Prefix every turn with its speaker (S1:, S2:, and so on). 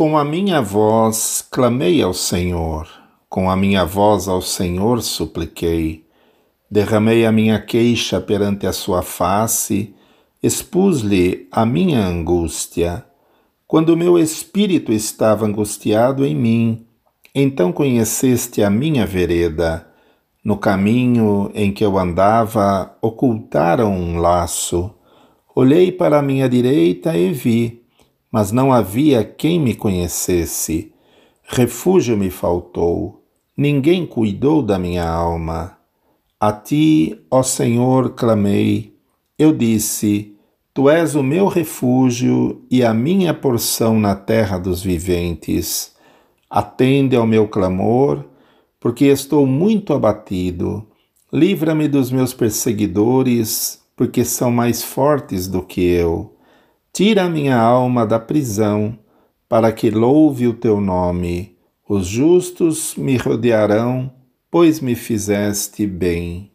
S1: Com a minha voz clamei ao Senhor, com a minha voz ao Senhor supliquei. Derramei a minha queixa perante a sua face, expus-lhe a minha angústia. Quando meu espírito estava angustiado em mim, então conheceste a minha vereda. No caminho em que eu andava, ocultaram um laço. Olhei para a minha direita e vi, mas não havia quem me conhecesse. Refúgio me faltou, ninguém cuidou da minha alma. A ti, ó Senhor, clamei. Eu disse: Tu és o meu refúgio e a minha porção na terra dos viventes. Atende ao meu clamor porque estou muito abatido. Livra-me dos meus perseguidores, porque são mais fortes do que eu. Tira minha alma da prisão, para que louve o teu nome. Os justos me rodearão, pois me fizeste bem.